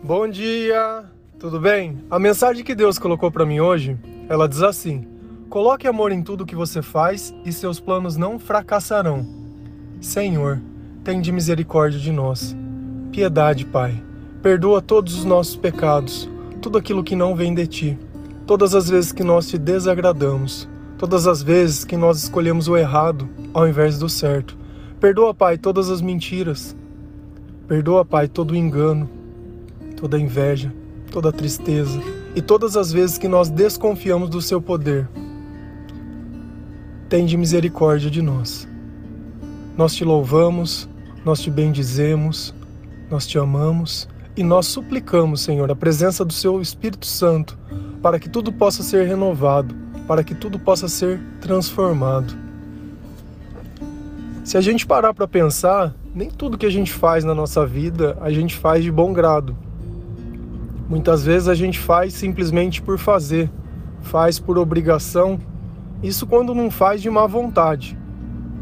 Bom dia, tudo bem? A mensagem que Deus colocou para mim hoje, ela diz assim: Coloque amor em tudo que você faz e seus planos não fracassarão. Senhor, tem de misericórdia de nós. Piedade, Pai. Perdoa todos os nossos pecados, tudo aquilo que não vem de ti. Todas as vezes que nós te desagradamos, todas as vezes que nós escolhemos o errado ao invés do certo. Perdoa, Pai, todas as mentiras. Perdoa, Pai, todo o engano toda inveja, toda tristeza e todas as vezes que nós desconfiamos do seu poder. Tende misericórdia de nós. Nós te louvamos, nós te bendizemos, nós te amamos e nós suplicamos, Senhor, a presença do seu Espírito Santo para que tudo possa ser renovado, para que tudo possa ser transformado. Se a gente parar para pensar, nem tudo que a gente faz na nossa vida a gente faz de bom grado. Muitas vezes a gente faz simplesmente por fazer, faz por obrigação, isso quando não faz de má vontade,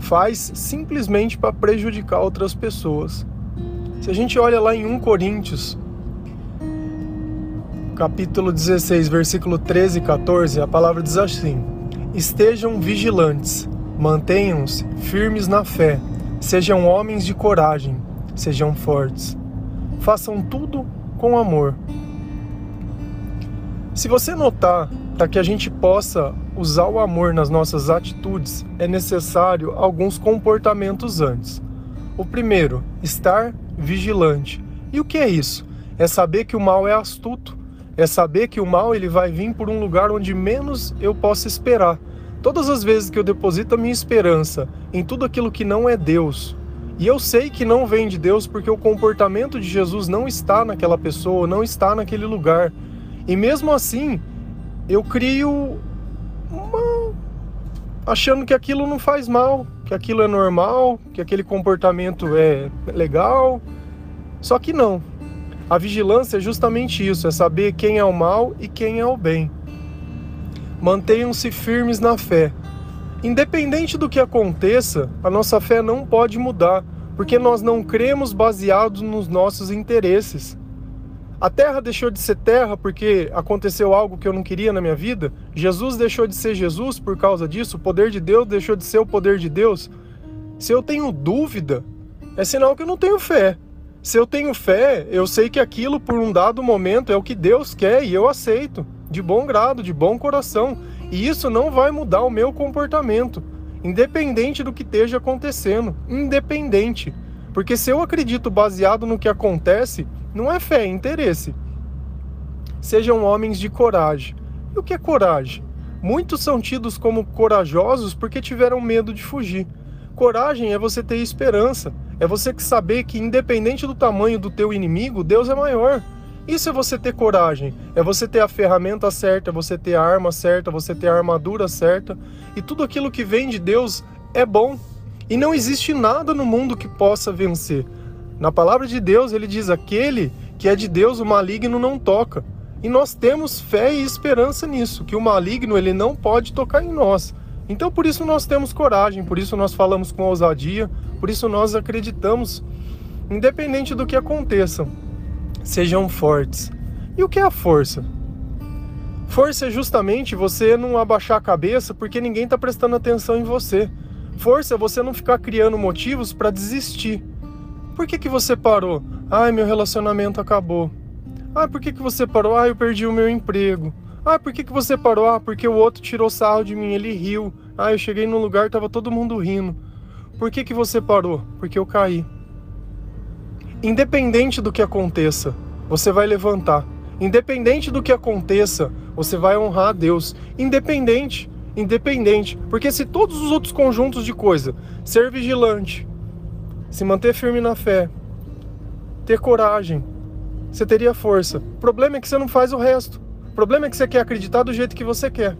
faz simplesmente para prejudicar outras pessoas. Se a gente olha lá em 1 Coríntios, capítulo 16, versículo 13 e 14, a palavra diz assim: Estejam vigilantes, mantenham-se firmes na fé, sejam homens de coragem, sejam fortes. Façam tudo com amor se você notar, para que a gente possa usar o amor nas nossas atitudes, é necessário alguns comportamentos antes. O primeiro, estar vigilante. E o que é isso? É saber que o mal é astuto, é saber que o mal ele vai vir por um lugar onde menos eu possa esperar. Todas as vezes que eu deposito a minha esperança em tudo aquilo que não é Deus, e eu sei que não vem de Deus porque o comportamento de Jesus não está naquela pessoa, não está naquele lugar. E mesmo assim, eu crio uma achando que aquilo não faz mal, que aquilo é normal, que aquele comportamento é legal. Só que não. A vigilância é justamente isso, é saber quem é o mal e quem é o bem. Mantenham-se firmes na fé. Independente do que aconteça, a nossa fé não pode mudar, porque nós não cremos baseados nos nossos interesses. A terra deixou de ser terra porque aconteceu algo que eu não queria na minha vida? Jesus deixou de ser Jesus por causa disso? O poder de Deus deixou de ser o poder de Deus? Se eu tenho dúvida, é sinal que eu não tenho fé. Se eu tenho fé, eu sei que aquilo por um dado momento é o que Deus quer e eu aceito, de bom grado, de bom coração. E isso não vai mudar o meu comportamento, independente do que esteja acontecendo, independente. Porque se eu acredito baseado no que acontece, não é fé, é interesse. Sejam homens de coragem. E o que é coragem? Muitos são tidos como corajosos porque tiveram medo de fugir. Coragem é você ter esperança, é você saber que independente do tamanho do teu inimigo, Deus é maior. Isso é você ter coragem, é você ter a ferramenta certa, é você ter a arma certa, você ter a armadura certa, e tudo aquilo que vem de Deus é bom. E não existe nada no mundo que possa vencer. Na palavra de Deus, ele diz: aquele que é de Deus, o maligno não toca. E nós temos fé e esperança nisso, que o maligno ele não pode tocar em nós. Então por isso nós temos coragem, por isso nós falamos com ousadia, por isso nós acreditamos, independente do que aconteça. Sejam fortes. E o que é a força? Força é justamente você não abaixar a cabeça porque ninguém está prestando atenção em você. Força é você não ficar criando motivos para desistir. Por que, que você parou? Ai, meu relacionamento acabou. Ah, por que, que você parou? Ah, eu perdi o meu emprego. Ah, por que, que você parou? Ah, porque o outro tirou sarro de mim, ele riu. Ah, eu cheguei num lugar, tava todo mundo rindo. Por que, que você parou? Porque eu caí. Independente do que aconteça, você vai levantar. Independente do que aconteça, você vai honrar a Deus. Independente, independente. Porque se todos os outros conjuntos de coisa, ser vigilante, se manter firme na fé, ter coragem, você teria força. O problema é que você não faz o resto. O problema é que você quer acreditar do jeito que você quer.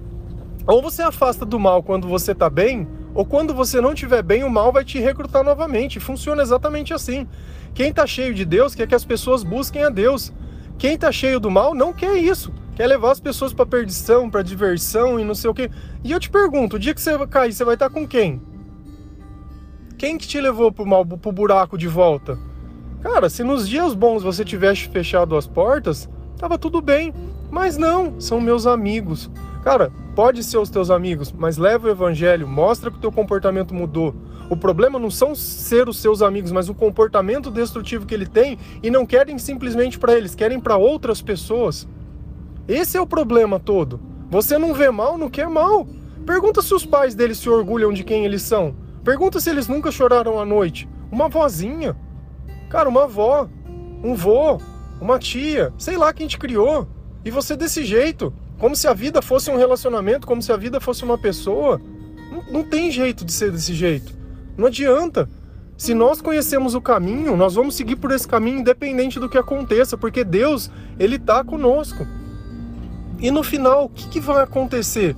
Ou você afasta do mal quando você está bem, ou quando você não estiver bem, o mal vai te recrutar novamente. Funciona exatamente assim. Quem está cheio de Deus quer que as pessoas busquem a Deus. Quem está cheio do mal não quer isso. Quer levar as pessoas para perdição, para diversão e não sei o quê. E eu te pergunto, o dia que você cair, você vai estar tá com quem? Quem que te levou pro, mal, pro buraco de volta? Cara, se nos dias bons você tivesse fechado as portas, tava tudo bem. Mas não, são meus amigos. Cara, pode ser os teus amigos, mas leva o evangelho, mostra que o teu comportamento mudou. O problema não são ser os seus amigos, mas o comportamento destrutivo que ele tem e não querem simplesmente para eles, querem para outras pessoas. Esse é o problema todo. Você não vê mal, não quer mal. Pergunta se os pais deles se orgulham de quem eles são. Pergunta se eles nunca choraram à noite. Uma vozinha. Cara, uma avó, um vô, uma tia, sei lá quem te criou. E você desse jeito, como se a vida fosse um relacionamento, como se a vida fosse uma pessoa. Não, não tem jeito de ser desse jeito. Não adianta. Se nós conhecemos o caminho, nós vamos seguir por esse caminho independente do que aconteça, porque Deus, Ele está conosco. E no final, o que, que vai acontecer?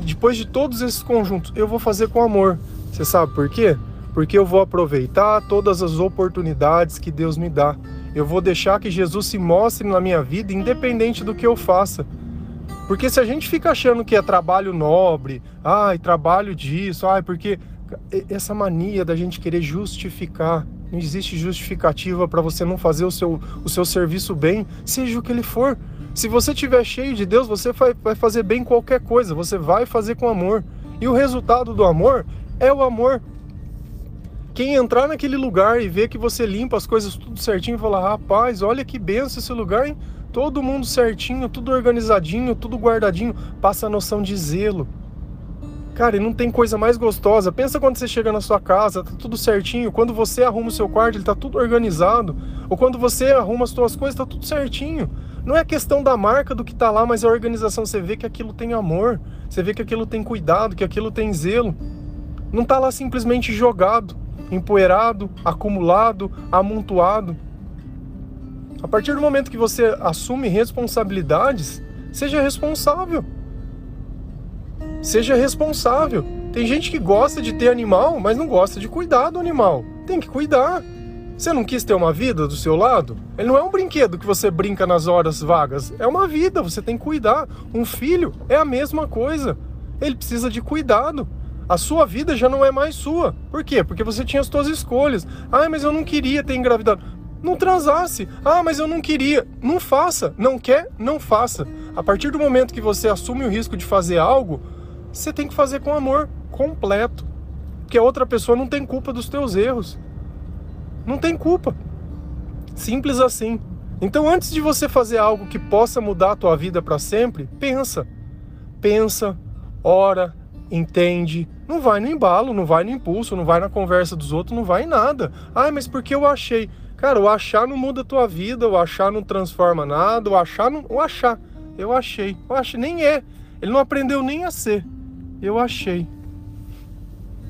Depois de todos esses conjuntos, eu vou fazer com amor. Você sabe por quê? Porque eu vou aproveitar todas as oportunidades que Deus me dá. Eu vou deixar que Jesus se mostre na minha vida, independente do que eu faça. Porque se a gente fica achando que é trabalho nobre, ai, trabalho disso, ai, porque essa mania da gente querer justificar. Não existe justificativa para você não fazer o seu, o seu serviço bem, seja o que ele for. Se você estiver cheio de Deus, você vai, vai fazer bem qualquer coisa, você vai fazer com amor. E o resultado do amor é o amor. Quem entrar naquele lugar e ver que você limpa as coisas tudo certinho, falar: rapaz, olha que benção esse lugar, hein? Todo mundo certinho, tudo organizadinho, tudo guardadinho, passa a noção de zelo Cara, e não tem coisa mais gostosa. Pensa quando você chega na sua casa, tá tudo certinho. Quando você arruma o seu quarto, ele tá tudo organizado. Ou quando você arruma as suas coisas, tá tudo certinho. Não é questão da marca do que tá lá, mas a organização. Você vê que aquilo tem amor. Você vê que aquilo tem cuidado, que aquilo tem zelo. Não tá lá simplesmente jogado, empoeirado, acumulado, amontoado. A partir do momento que você assume responsabilidades, seja responsável. Seja responsável. Tem gente que gosta de ter animal, mas não gosta de cuidar do animal. Tem que cuidar. Você não quis ter uma vida do seu lado? Ele não é um brinquedo que você brinca nas horas vagas. É uma vida, você tem que cuidar. Um filho é a mesma coisa. Ele precisa de cuidado. A sua vida já não é mais sua. Por quê? Porque você tinha as suas escolhas. Ah, mas eu não queria ter engravidado. Não transasse. Ah, mas eu não queria. Não faça. Não quer? Não faça. A partir do momento que você assume o risco de fazer algo, você tem que fazer com amor completo. Porque a outra pessoa não tem culpa dos teus erros. Não tem culpa. Simples assim. Então, antes de você fazer algo que possa mudar a tua vida para sempre, pensa. Pensa, ora, entende. Não vai no embalo, não vai no impulso, não vai na conversa dos outros, não vai em nada. Ai, mas porque eu achei. Cara, o achar não muda a tua vida, o achar não transforma nada, o achar não. O achar. Eu achei. Eu achei. Nem é. Ele não aprendeu nem a ser. Eu achei.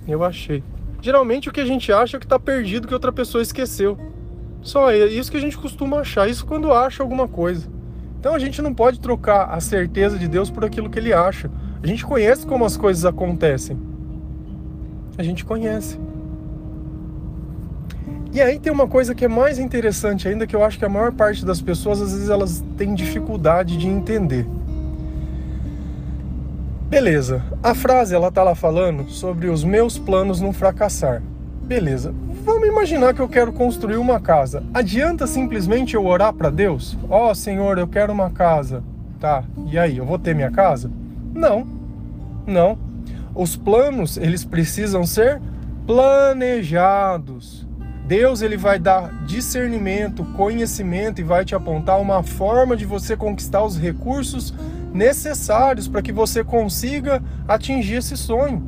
Eu achei. Geralmente o que a gente acha é que está perdido que outra pessoa esqueceu. Só é isso que a gente costuma achar, isso quando acha alguma coisa. Então a gente não pode trocar a certeza de Deus por aquilo que ele acha. A gente conhece como as coisas acontecem. A gente conhece. E aí tem uma coisa que é mais interessante ainda, que eu acho que a maior parte das pessoas, às vezes, elas têm dificuldade de entender. Beleza, a frase ela tá lá falando sobre os meus planos não fracassar. Beleza, vamos imaginar que eu quero construir uma casa. Adianta simplesmente eu orar para Deus? Ó oh, Senhor, eu quero uma casa. Tá, e aí, eu vou ter minha casa? Não, não. Os planos, eles precisam ser planejados. Deus ele vai dar discernimento, conhecimento e vai te apontar uma forma de você conquistar os recursos necessários para que você consiga atingir esse sonho.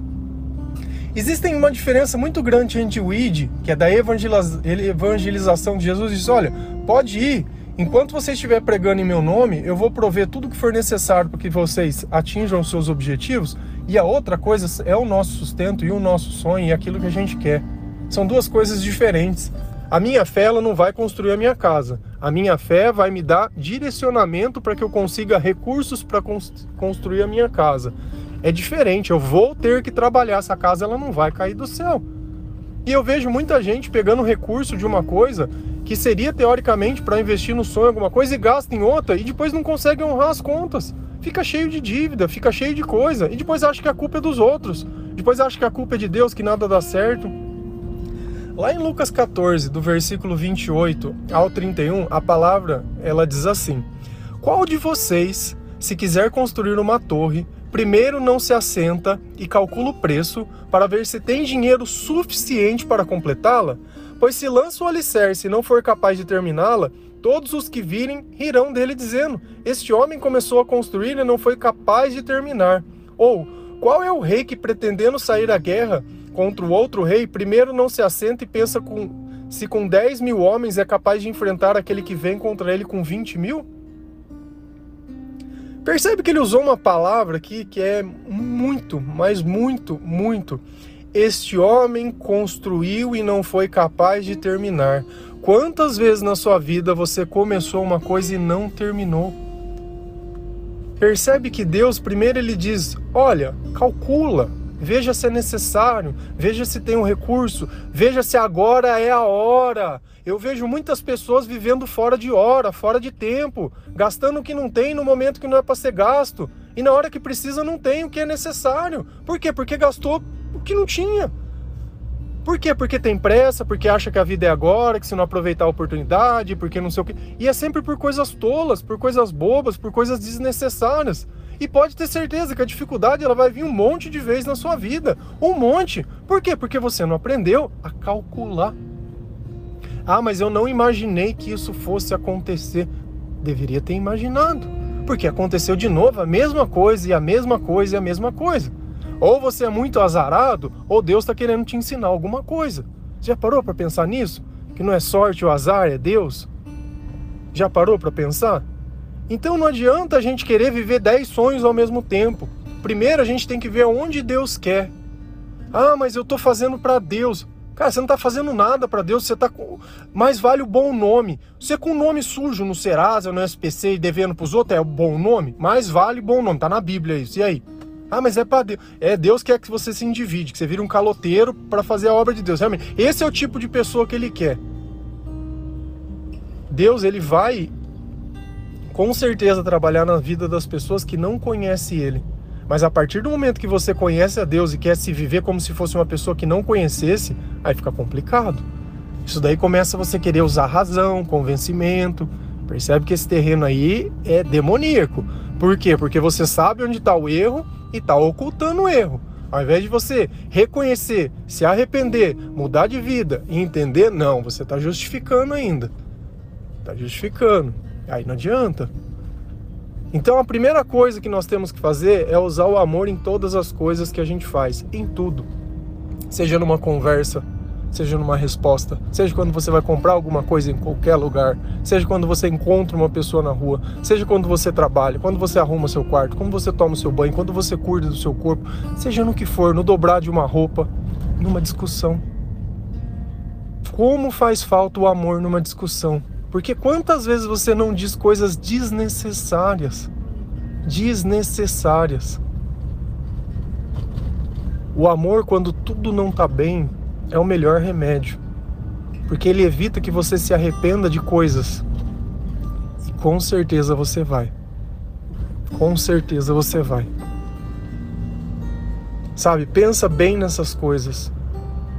Existem uma diferença muito grande entre o ID, que é da evangelização de Jesus, e diz: olha, pode ir, enquanto você estiver pregando em meu nome, eu vou prover tudo o que for necessário para que vocês atinjam os seus objetivos, e a outra coisa é o nosso sustento e o nosso sonho e aquilo que a gente quer. São duas coisas diferentes. A minha fé ela não vai construir a minha casa. A minha fé vai me dar direcionamento para que eu consiga recursos para construir a minha casa. É diferente, eu vou ter que trabalhar essa casa, ela não vai cair do céu. E eu vejo muita gente pegando recurso de uma coisa que seria teoricamente para investir no sonho alguma coisa e gasta em outra e depois não consegue honrar as contas. Fica cheio de dívida, fica cheio de coisa e depois acha que a culpa é dos outros. Depois acha que a culpa é de Deus, que nada dá certo. Lá em Lucas 14, do versículo 28 ao 31, a palavra ela diz assim: Qual de vocês, se quiser construir uma torre, primeiro não se assenta e calcula o preço para ver se tem dinheiro suficiente para completá-la? Pois se lança o alicerce e não for capaz de terminá-la, todos os que virem rirão dele, dizendo: Este homem começou a construir e não foi capaz de terminar. Ou, qual é o rei que, pretendendo sair à guerra contra o outro rei, primeiro não se assenta e pensa com, se com 10 mil homens é capaz de enfrentar aquele que vem contra ele com 20 mil? Percebe que ele usou uma palavra aqui que é muito, mas muito, muito este homem construiu e não foi capaz de terminar. Quantas vezes na sua vida você começou uma coisa e não terminou? Percebe que Deus primeiro ele diz: "Olha, calcula, veja se é necessário, veja se tem um recurso, veja se agora é a hora". Eu vejo muitas pessoas vivendo fora de hora, fora de tempo, gastando o que não tem no momento que não é para ser gasto, e na hora que precisa não tem o que é necessário. Por quê? Porque gastou o que não tinha. Por quê? Porque tem pressa, porque acha que a vida é agora, que se não aproveitar a oportunidade, porque não sei o quê. E é sempre por coisas tolas, por coisas bobas, por coisas desnecessárias. E pode ter certeza que a dificuldade ela vai vir um monte de vezes na sua vida. Um monte. Por quê? Porque você não aprendeu a calcular. Ah, mas eu não imaginei que isso fosse acontecer. Deveria ter imaginado. Porque aconteceu de novo a mesma coisa, e a mesma coisa, e a mesma coisa. Ou você é muito azarado, ou Deus está querendo te ensinar alguma coisa. Já parou para pensar nisso? Que não é sorte ou azar, é Deus? Já parou para pensar? Então não adianta a gente querer viver dez sonhos ao mesmo tempo. Primeiro a gente tem que ver onde Deus quer. Ah, mas eu estou fazendo para Deus. Cara, você não está fazendo nada para Deus, você está com. Mais vale o bom nome. Você com nome sujo no Serasa, no SPC e devendo para os outros é o bom nome? Mais vale bom nome, tá na Bíblia isso. E aí? Ah, mas é para Deus. É Deus quer que você se individe, que você vira um caloteiro para fazer a obra de Deus. Realmente, esse é o tipo de pessoa que ele quer. Deus, ele vai com certeza trabalhar na vida das pessoas que não conhecem ele. Mas a partir do momento que você conhece a Deus e quer se viver como se fosse uma pessoa que não conhecesse, aí fica complicado. Isso daí começa você querer usar razão, convencimento. Percebe que esse terreno aí é demoníaco. Por quê? Porque você sabe onde está o erro e está ocultando o erro. Ao invés de você reconhecer, se arrepender, mudar de vida e entender, não, você está justificando ainda. Está justificando. Aí não adianta. Então a primeira coisa que nós temos que fazer é usar o amor em todas as coisas que a gente faz, em tudo. Seja numa conversa, seja numa resposta, seja quando você vai comprar alguma coisa em qualquer lugar, seja quando você encontra uma pessoa na rua, seja quando você trabalha, quando você arruma seu quarto, quando você toma o seu banho, quando você cuida do seu corpo, seja no que for, no dobrar de uma roupa, numa discussão. Como faz falta o amor numa discussão? Porque quantas vezes você não diz coisas desnecessárias? Desnecessárias. O amor, quando tudo não está bem, é o melhor remédio, porque ele evita que você se arrependa de coisas. E com certeza você vai. Com certeza você vai. Sabe, pensa bem nessas coisas.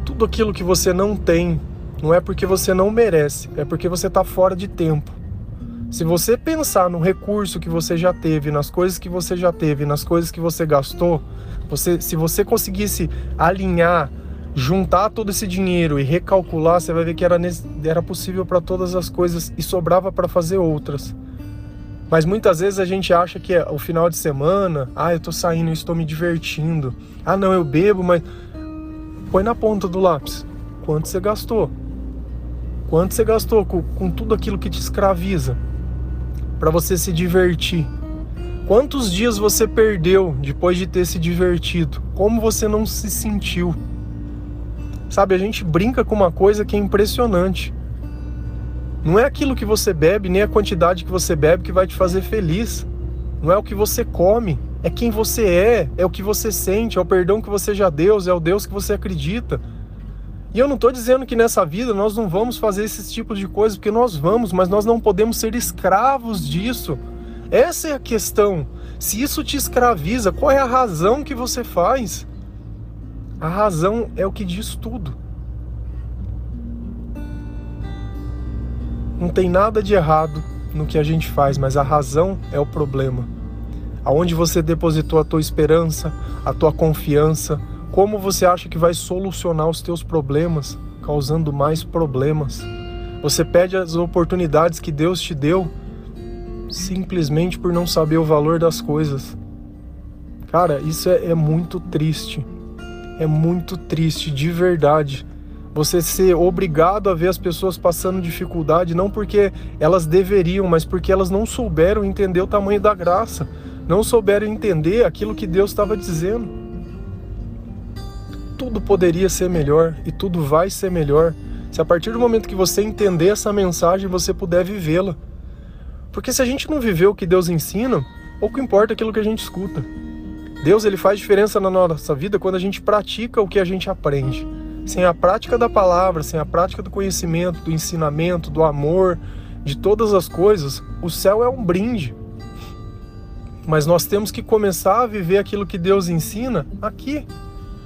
Tudo aquilo que você não tem, não é porque você não merece, é porque você está fora de tempo. Se você pensar no recurso que você já teve, nas coisas que você já teve, nas coisas que você gastou, você, se você conseguisse alinhar juntar todo esse dinheiro e recalcular, você vai ver que era, era possível para todas as coisas e sobrava para fazer outras. Mas muitas vezes a gente acha que é o final de semana, ah, eu tô saindo, eu estou me divertindo. Ah, não, eu bebo, mas põe na ponta do lápis. Quanto você gastou? Quanto você gastou com, com tudo aquilo que te escraviza para você se divertir? Quantos dias você perdeu depois de ter se divertido? Como você não se sentiu? Sabe, a gente brinca com uma coisa que é impressionante. Não é aquilo que você bebe, nem a quantidade que você bebe que vai te fazer feliz. Não é o que você come, é quem você é, é o que você sente, é o perdão que você já deu, é o Deus que você acredita. E eu não estou dizendo que nessa vida nós não vamos fazer esses tipos de coisas, porque nós vamos, mas nós não podemos ser escravos disso. Essa é a questão. Se isso te escraviza, qual é a razão que você faz? A razão é o que diz tudo. Não tem nada de errado no que a gente faz, mas a razão é o problema. Aonde você depositou a tua esperança, a tua confiança, como você acha que vai solucionar os teus problemas, causando mais problemas? Você pede as oportunidades que Deus te deu simplesmente por não saber o valor das coisas. Cara, isso é, é muito triste. É muito triste, de verdade. Você ser obrigado a ver as pessoas passando dificuldade, não porque elas deveriam, mas porque elas não souberam entender o tamanho da graça, não souberam entender aquilo que Deus estava dizendo. Tudo poderia ser melhor e tudo vai ser melhor se a partir do momento que você entender essa mensagem, você puder vivê-la. Porque se a gente não viver o que Deus ensina, pouco importa aquilo que a gente escuta. Deus ele faz diferença na nossa vida quando a gente pratica o que a gente aprende. Sem a prática da palavra, sem a prática do conhecimento, do ensinamento, do amor, de todas as coisas, o céu é um brinde. Mas nós temos que começar a viver aquilo que Deus ensina aqui.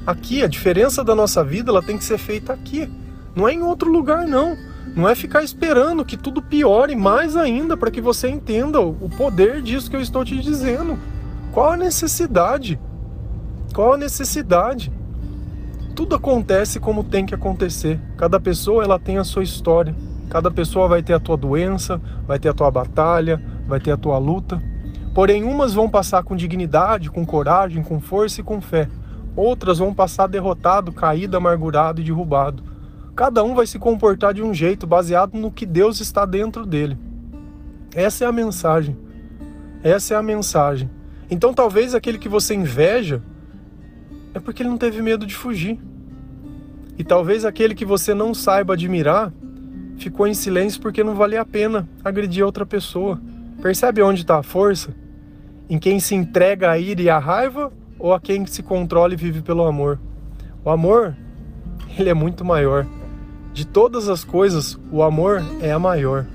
Aqui, a diferença da nossa vida ela tem que ser feita aqui. Não é em outro lugar, não. Não é ficar esperando que tudo piore mais ainda para que você entenda o poder disso que eu estou te dizendo. Qual a necessidade? Qual a necessidade? Tudo acontece como tem que acontecer. Cada pessoa ela tem a sua história. Cada pessoa vai ter a tua doença, vai ter a tua batalha, vai ter a tua luta. Porém, umas vão passar com dignidade, com coragem, com força e com fé. Outras vão passar derrotado, caído, amargurado e derrubado. Cada um vai se comportar de um jeito baseado no que Deus está dentro dele. Essa é a mensagem. Essa é a mensagem. Então talvez aquele que você inveja é porque ele não teve medo de fugir. E talvez aquele que você não saiba admirar ficou em silêncio porque não valia a pena agredir outra pessoa. Percebe onde está a força? Em quem se entrega à ira e à raiva ou a quem se controla e vive pelo amor? O amor, ele é muito maior. De todas as coisas, o amor é a maior.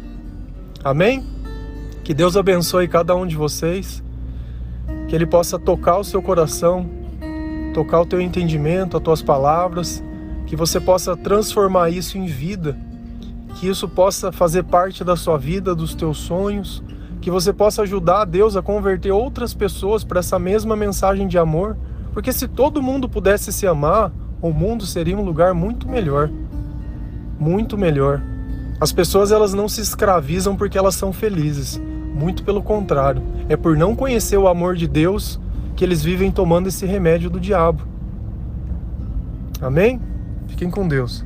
Amém? Que Deus abençoe cada um de vocês, que Ele possa tocar o seu coração, tocar o teu entendimento, as tuas palavras, que você possa transformar isso em vida, que isso possa fazer parte da sua vida, dos teus sonhos, que você possa ajudar a Deus a converter outras pessoas para essa mesma mensagem de amor, porque se todo mundo pudesse se amar, o mundo seria um lugar muito melhor muito melhor. As pessoas elas não se escravizam porque elas são felizes. Muito pelo contrário, é por não conhecer o amor de Deus que eles vivem tomando esse remédio do diabo. Amém? Fiquem com Deus.